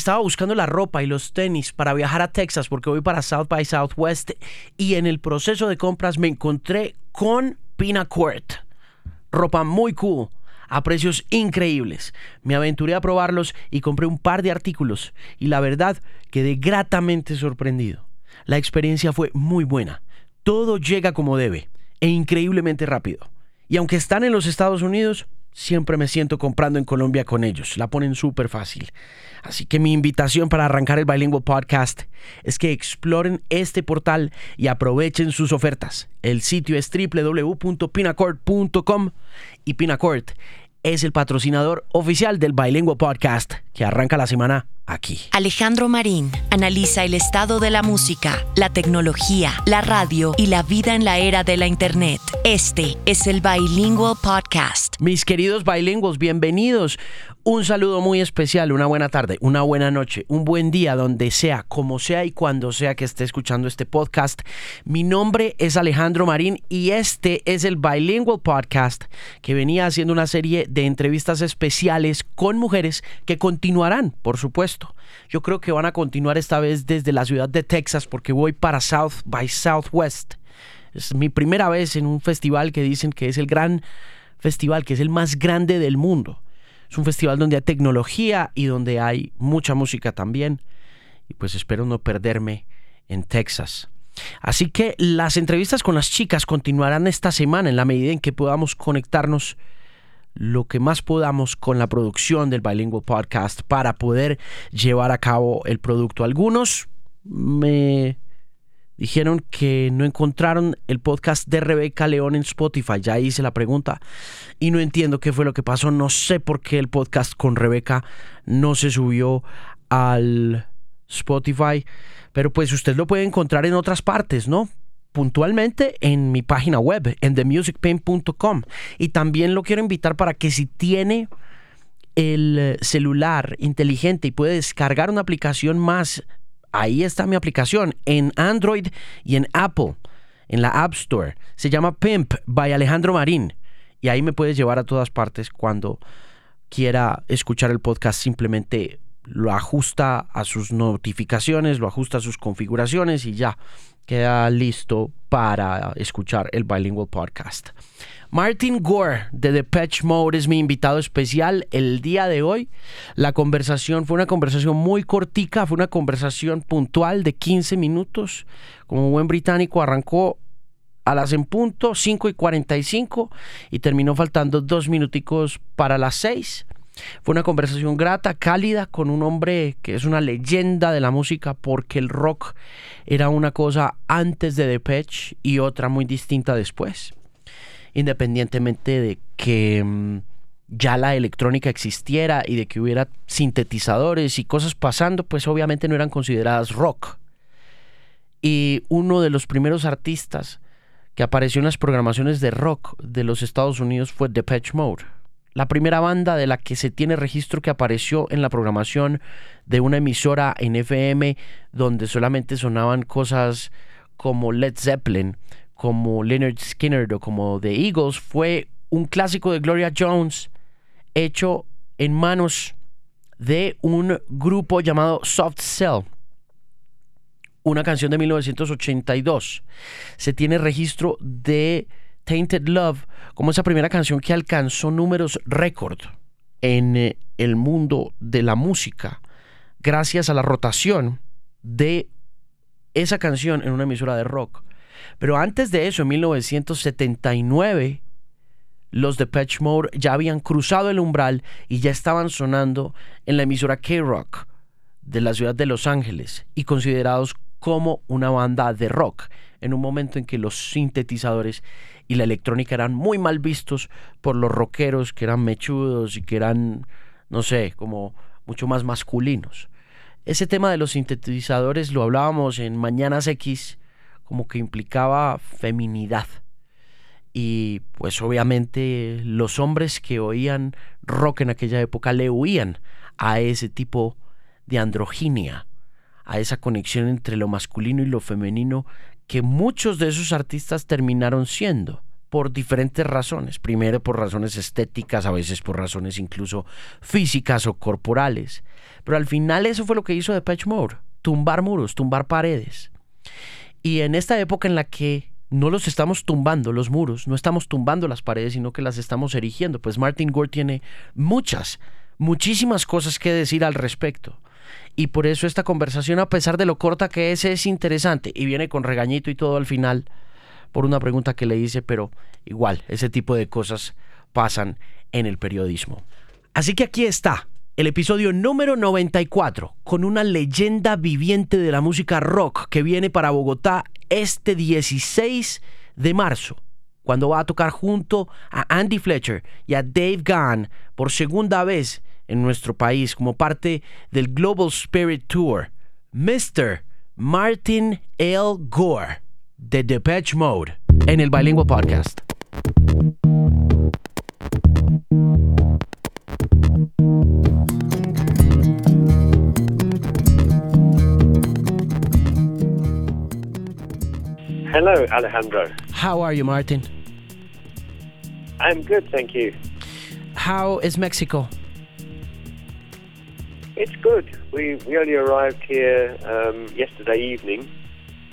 estaba buscando la ropa y los tenis para viajar a Texas porque voy para South by Southwest y en el proceso de compras me encontré con Pinacourt. Ropa muy cool, a precios increíbles. Me aventuré a probarlos y compré un par de artículos y la verdad quedé gratamente sorprendido. La experiencia fue muy buena. Todo llega como debe e increíblemente rápido. Y aunque están en los Estados Unidos, siempre me siento comprando en Colombia con ellos. La ponen súper fácil. Así que mi invitación para arrancar el Bilingual Podcast es que exploren este portal y aprovechen sus ofertas. El sitio es www.pinacord.com y Pinacord es el patrocinador oficial del Bilingual Podcast que arranca la semana aquí. Alejandro Marín analiza el estado de la música, la tecnología, la radio y la vida en la era de la Internet. Este es el Bilingual Podcast. Mis queridos bilingües, bienvenidos. Un saludo muy especial, una buena tarde, una buena noche, un buen día, donde sea, como sea y cuando sea que esté escuchando este podcast. Mi nombre es Alejandro Marín y este es el Bilingual Podcast que venía haciendo una serie de entrevistas especiales con mujeres que continuarán, por supuesto. Yo creo que van a continuar esta vez desde la ciudad de Texas porque voy para South by Southwest. Es mi primera vez en un festival que dicen que es el gran festival, que es el más grande del mundo. Es un festival donde hay tecnología y donde hay mucha música también. Y pues espero no perderme en Texas. Así que las entrevistas con las chicas continuarán esta semana en la medida en que podamos conectarnos lo que más podamos con la producción del Bilingual Podcast para poder llevar a cabo el producto. Algunos me dijeron que no encontraron el podcast de Rebeca León en Spotify. Ya hice la pregunta y no entiendo qué fue lo que pasó. No sé por qué el podcast con Rebeca no se subió al Spotify. Pero pues usted lo puede encontrar en otras partes, ¿no? puntualmente en mi página web, en themusicpain.com. Y también lo quiero invitar para que si tiene el celular inteligente y puede descargar una aplicación más ahí está mi aplicación en Android y en Apple, en la App Store. Se llama Pimp by Alejandro Marín. Y ahí me puedes llevar a todas partes cuando quiera escuchar el podcast. Simplemente lo ajusta a sus notificaciones, lo ajusta a sus configuraciones y ya queda listo para escuchar el Bilingual Podcast. Martin Gore de Depeche Mode es mi invitado especial el día de hoy. La conversación fue una conversación muy cortica, fue una conversación puntual de 15 minutos. Como buen británico arrancó a las en punto, 5 y 45 y terminó faltando dos minuticos para las 6. Fue una conversación grata, cálida, con un hombre que es una leyenda de la música porque el rock era una cosa antes de Depeche y otra muy distinta después independientemente de que mm, ya la electrónica existiera y de que hubiera sintetizadores y cosas pasando, pues obviamente no eran consideradas rock. Y uno de los primeros artistas que apareció en las programaciones de rock de los Estados Unidos fue Depeche Mode. La primera banda de la que se tiene registro que apareció en la programación de una emisora en FM donde solamente sonaban cosas como Led Zeppelin como Leonard Skinner o como The Eagles fue un clásico de Gloria Jones hecho en manos de un grupo llamado Soft Cell. Una canción de 1982. Se tiene registro de Tainted Love como esa primera canción que alcanzó números récord en eh, el mundo de la música gracias a la rotación de esa canción en una emisora de rock. Pero antes de eso, en 1979, los Depeche Mode ya habían cruzado el umbral y ya estaban sonando en la emisora K-Rock de la ciudad de Los Ángeles y considerados como una banda de rock en un momento en que los sintetizadores y la electrónica eran muy mal vistos por los rockeros que eran mechudos y que eran, no sé, como mucho más masculinos. Ese tema de los sintetizadores lo hablábamos en Mañanas X como que implicaba feminidad. Y pues obviamente los hombres que oían rock en aquella época le huían a ese tipo de androginia, a esa conexión entre lo masculino y lo femenino que muchos de esos artistas terminaron siendo. por diferentes razones. Primero por razones estéticas, a veces por razones incluso físicas o corporales. Pero al final eso fue lo que hizo Depeche Mode, tumbar muros, tumbar paredes. Y en esta época en la que no los estamos tumbando los muros, no estamos tumbando las paredes, sino que las estamos erigiendo, pues Martin Gore tiene muchas, muchísimas cosas que decir al respecto. Y por eso esta conversación, a pesar de lo corta que es, es interesante y viene con regañito y todo al final por una pregunta que le hice, pero igual, ese tipo de cosas pasan en el periodismo. Así que aquí está, el episodio número 94, con una leyenda viviente de la música rock que viene para Bogotá este 16 de marzo, cuando va a tocar junto a Andy Fletcher y a Dave Gahan por segunda vez en nuestro país como parte del Global Spirit Tour, Mr. Martin L. Gore de Depeche Mode en el Bilingual Podcast. Hello, Alejandro. How are you, Martin? I'm good, thank you. How is Mexico? It's good. We we only arrived here um, yesterday evening,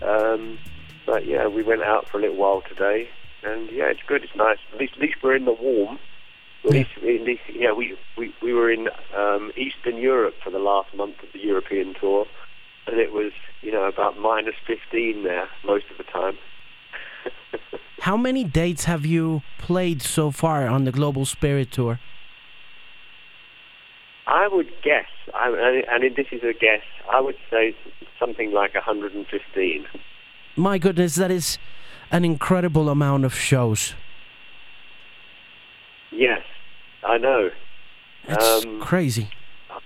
um, but yeah, we went out for a little while today, and yeah, it's good. It's nice. At least, at least we're in the warm. At least, at least yeah, we, we we were in um, Eastern Europe for the last month of the European tour, and it was you know about minus 15 there most of the time. How many dates have you played so far on the Global Spirit Tour? I would guess, I, and this is a guess, I would say something like 115. My goodness, that is an incredible amount of shows. Yes, I know. It's um, crazy.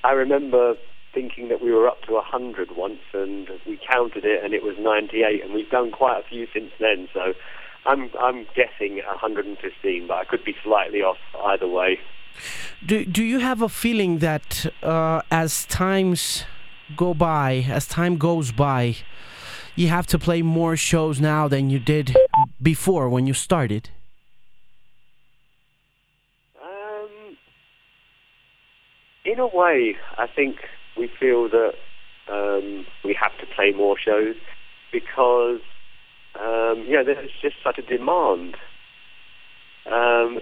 I remember thinking that we were up to 100 once, and we counted it, and it was 98, and we've done quite a few since then. So I'm I'm guessing 115, but I could be slightly off either way. Do Do you have a feeling that uh, as times go by, as time goes by, you have to play more shows now than you did before when you started? Um, in a way, I think we feel that um, we have to play more shows because um, yeah, there's just such a demand, um,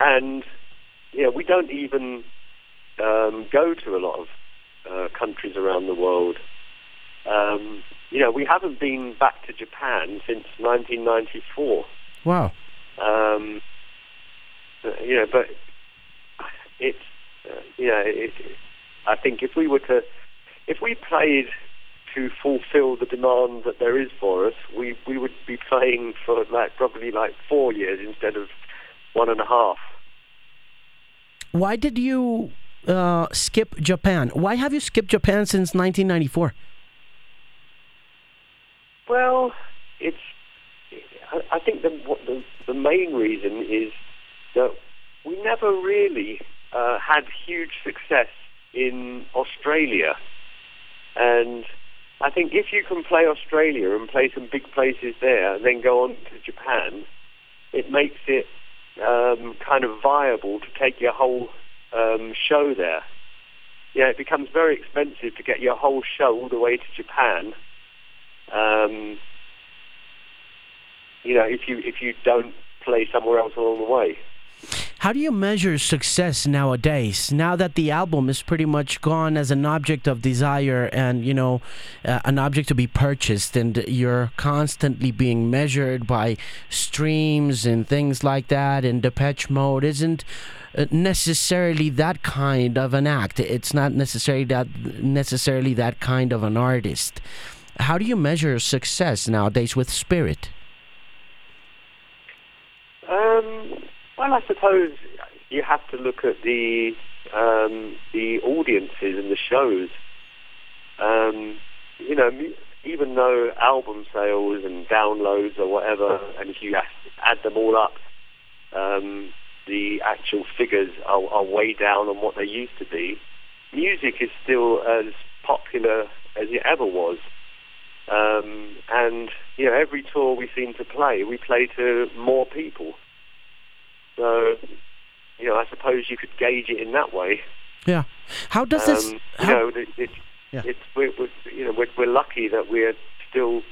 and yeah, we don't even um, go to a lot of uh, countries around the world. Um, you know, we haven't been back to Japan since 1994. Wow. Um, you know, but it's uh, you know, it, I think if we were to, if we played to fulfill the demand that there is for us, we we would be playing for like probably like four years instead of one and a half. Why did you uh, skip Japan? Why have you skipped Japan since 1994? Well, it's. I think the, the the main reason is that we never really uh, had huge success in Australia. And I think if you can play Australia and play some big places there and then go on to Japan, it makes it um, kind of viable to take your whole um, show there. Yeah, it becomes very expensive to get your whole show all the way to Japan. Um, you know, if you if you don't play somewhere else along the way. How do you measure success nowadays? Now that the album is pretty much gone as an object of desire and, you know, uh, an object to be purchased, and you're constantly being measured by streams and things like that, and Depeche Mode isn't uh, necessarily that kind of an act. It's not necessarily that necessarily that kind of an artist. How do you measure success nowadays with Spirit? Um well, I suppose you have to look at the um, the audiences and the shows. Um, you know, even though album sales and downloads or whatever, and if you add them all up, um, the actual figures are, are way down on what they used to be. Music is still as popular as it ever was, um, and you know, every tour we seem to play, we play to more people. So, you know, I suppose you could gauge it in that way. Yeah. How does this? Um, how- you know, it, it, Yeah. it's we're, we're, you know, we're, we're lucky that we're still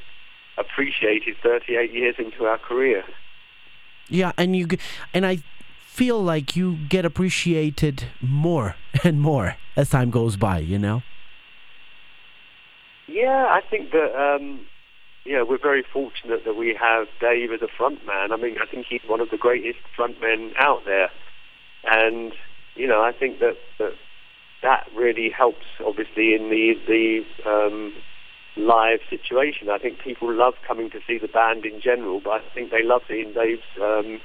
appreciated 38 years into our career. Yeah, and you and I feel like you get appreciated more and more as time goes by. You know. Yeah, I think that um, know we're very fortunate that we have Dave as a front man. I mean, I think he's one of the greatest frontmen out there, and you know I think that that, that really helps, obviously, in the the um, live situation. I think people love coming to see the band in general, but I think they love seeing Dave's um,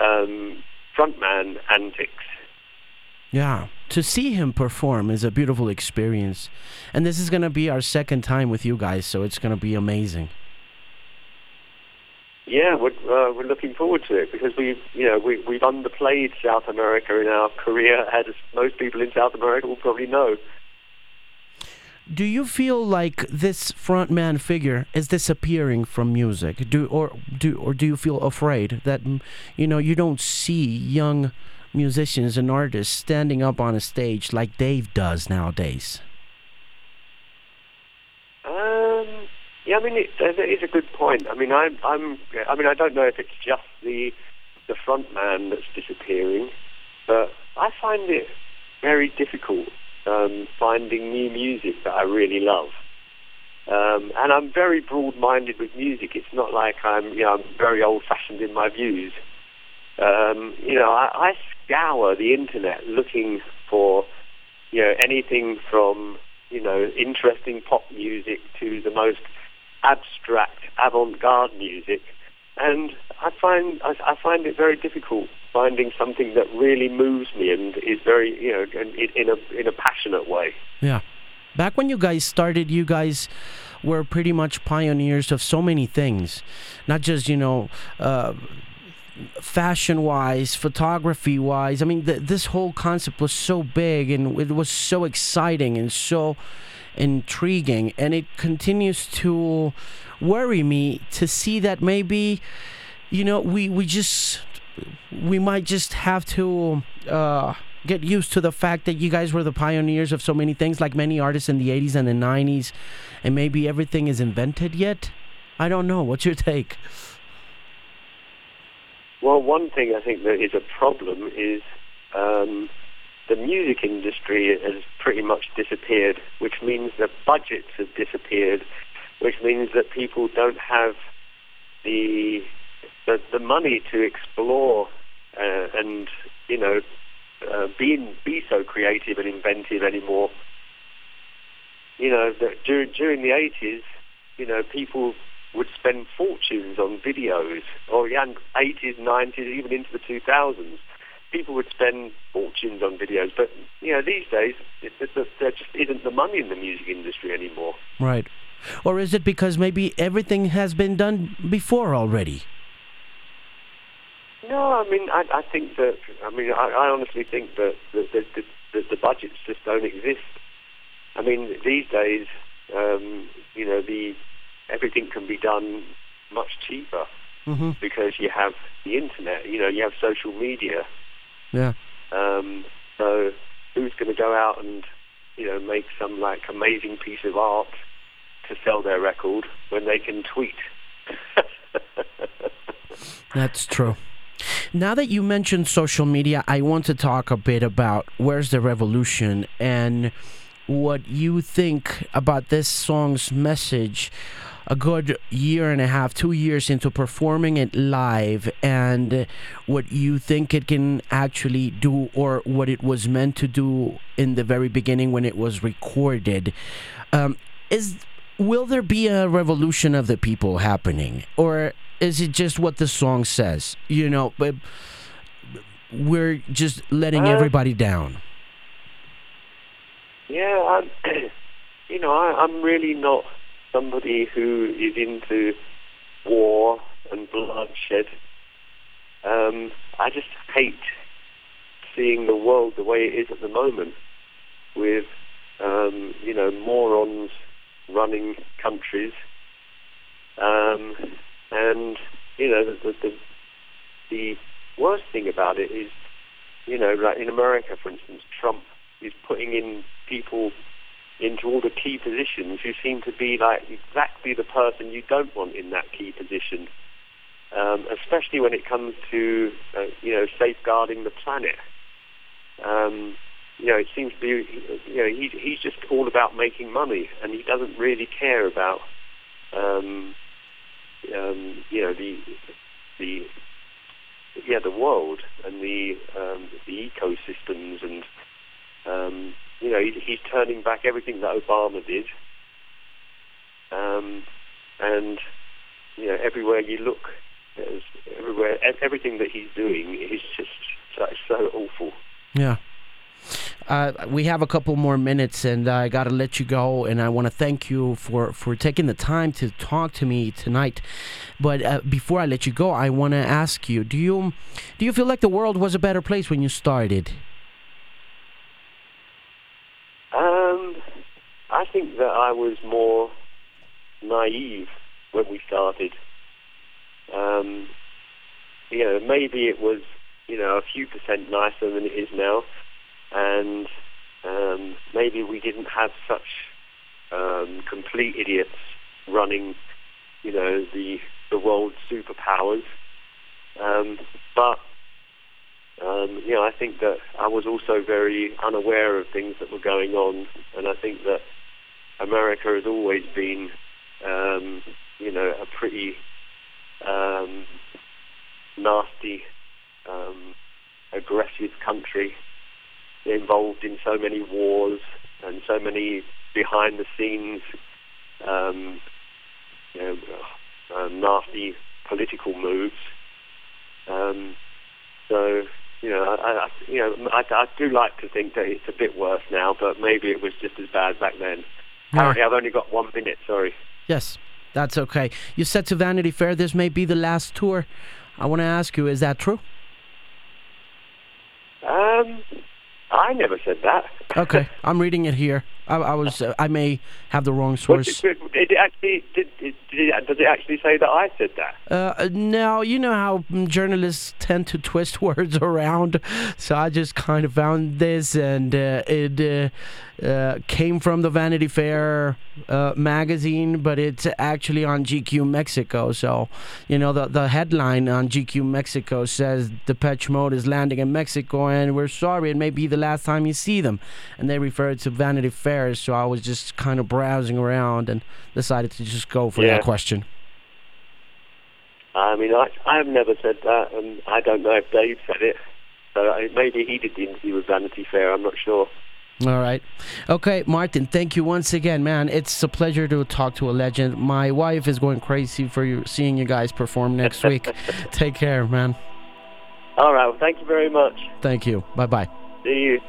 um, frontman antics. Yeah, to see him perform is a beautiful experience, and this is gonna be our second time with you guys, so it's gonna be amazing. Yeah, we're, uh, we're looking forward to it because we've, you know, we, we've underplayed South America in our career, as most people in South America will probably know. Do you feel like this frontman figure is disappearing from music? Do or do or do you feel afraid that you know you don't see young musicians and artists standing up on a stage like Dave does nowadays? Um, yeah, I mean, it, that is a good point. I mean, I'm, I'm, I mean, I don't know if it's just the the front man that's disappearing, but I find it very difficult um, finding new music that I really love. Um, and I'm very broad-minded with music. It's not like I'm, you know, I'm very old-fashioned in my views. Um, you know, I, I scour the internet looking for, you know, anything from, you know, interesting pop music to the most abstract avant-garde music, and I find I, I find it very difficult finding something that really moves me and is very, you know, in, in a in a passionate way. Yeah. Back when you guys started, you guys were pretty much pioneers of so many things, not just you know. Uh, fashion wise photography wise i mean th- this whole concept was so big and it was so exciting and so intriguing and it continues to worry me to see that maybe you know we we just we might just have to uh get used to the fact that you guys were the pioneers of so many things like many artists in the 80s and the 90s and maybe everything is invented yet? I don't know. What's your take Well, one thing I think that is a problem is um, the music industry has pretty much disappeared, which means that budgets have disappeared, which means that people don't have the the, the money to explore uh, and you know uh, be be so creative and inventive anymore. You know, during, during the 80s, you know, people would spend fortunes on videos, or young 80s, 90s, even into the 2000s. People would spend fortunes on videos, but you know these days it, it, it, there just isn't the money in the music industry anymore. right or is it because maybe everything has been done before already No, I mean I, I think that I mean I, I honestly think that the, the, the, the, the budgets just don't exist. I mean these days, um, you know, the everything can be done much cheaper mm-hmm. because you have the internet. You know, you have social media. yeah Um, so who's going to go out and you know make some like amazing piece of art to sell their record when they can tweet? That's true. Now that you mentioned social media, I want to talk a bit about Where's the Revolution and what you think about this song's message a good year and a half, two years into performing it live, and what you think it can actually do or what it was meant to do in the very beginning when it was recorded. Um, is will there be a revolution of the people happening or is it just what the song says you know but we're just letting Uh, everybody down Yeah, I'm, you know, I, I'm really not somebody who is into war and bloodshed. Um, I just hate seeing the world the way it is at the moment, with um, you know morons running countries, Um, and you know, the, the the worst thing about it is, you know, like in America, for instance, Trump is putting in people into all the key positions who seem to be like exactly the person you don't want in that key position, um, especially when it comes to, uh, you know, safeguarding the planet. Um, you know, it seems to be, you know, he, he's just all about making money, and he doesn't really care about, um, um, you know, the the yeah the world and the um, the ecosystems and um, you know he, he's turning back everything that Obama did um, and you know everywhere you look everywhere everything that he's doing is just so, so awful yeah uh, we have a couple more minutes, and I got to let you go. And I want to thank you for, for taking the time to talk to me tonight. But uh, before I let you go, I want to ask you: Do you do you feel like the world was a better place when you started? Um, I think that I was more naive when we started. Um, you know, maybe it was you know a few percent nicer than it is now and um, maybe we didn't have such um, complete idiots running, you know, the the world's superpowers. Um, but um, you know, I think that I was also very unaware of things that were going on, and I think that America has always been, um, you know, a pretty um, nasty, um, aggressive country involved in so many wars and so many behind the scenes, um, you know, uh, nasty political moves. Um, so, you know, I, I you know, I, I, do like to think that it's a bit worse now, but maybe it was just as bad back then. Apparently, I've only got one minute. Sorry. Yes, that's okay. You said to Vanity Fair this may be the last tour. I want to ask you, is that true? Um, I never said that. okay, I'm reading it here. I, I was. Uh, I may have the wrong source. Did, did, it actually? Did, did, it, does it actually say that I said that? Uh, no. You know how journalists tend to twist words around, so I just kind of found this, and uh, it uh, uh, came from the Vanity Fair uh, magazine, but it's actually on GQ Mexico. So, you know, the the headline on GQ Mexico says Depeche Mode is landing in Mexico, and we're sorry, it may be the last time you see them, and they refer to Vanity Fair so I was just kind of browsing around and decided to just go for yeah. that question. I mean, I I've never said that, and I don't know if Dave said it. So maybe he did the interview with Vanity Fair. I'm not sure. All right. Okay, Martin, thank you once again, man. It's a pleasure to talk to a legend. My wife is going crazy for you seeing you guys perform next week. Take care, man. All right. Well, thank you very much. Thank you. Bye bye. See you.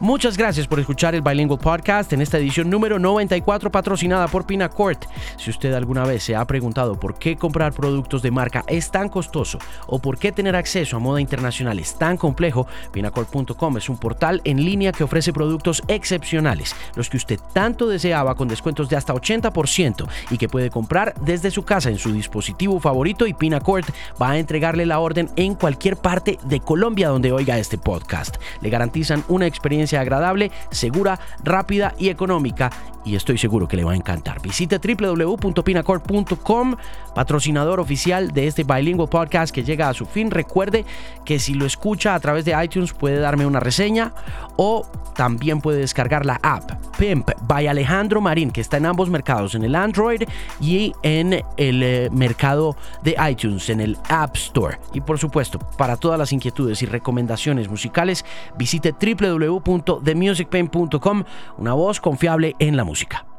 Muchas gracias por escuchar el Bilingual Podcast en esta edición número 94 patrocinada por Pinacourt. Si usted alguna vez se ha preguntado por qué comprar productos de marca es tan costoso o por qué tener acceso a moda internacional es tan complejo, Pinacourt.com es un portal en línea que ofrece productos excepcionales, los que usted tanto deseaba con descuentos de hasta 80% y que puede comprar desde su casa en su dispositivo favorito y Pinacourt va a entregarle la orden en cualquier parte de Colombia donde oiga este podcast. Le garantizan una experiencia agradable, segura, rápida y económica y estoy seguro que le va a encantar. Visite www.pinacord.com, patrocinador oficial de este Bilingual Podcast que llega a su fin. Recuerde que si lo escucha a través de iTunes puede darme una reseña o también puede descargar la app Pimp by Alejandro Marín que está en ambos mercados, en el Android y en el eh, mercado de iTunes, en el App Store. Y por supuesto, para todas las inquietudes y recomendaciones musicales, visite www.themusicpain.com, una voz confiable en la música.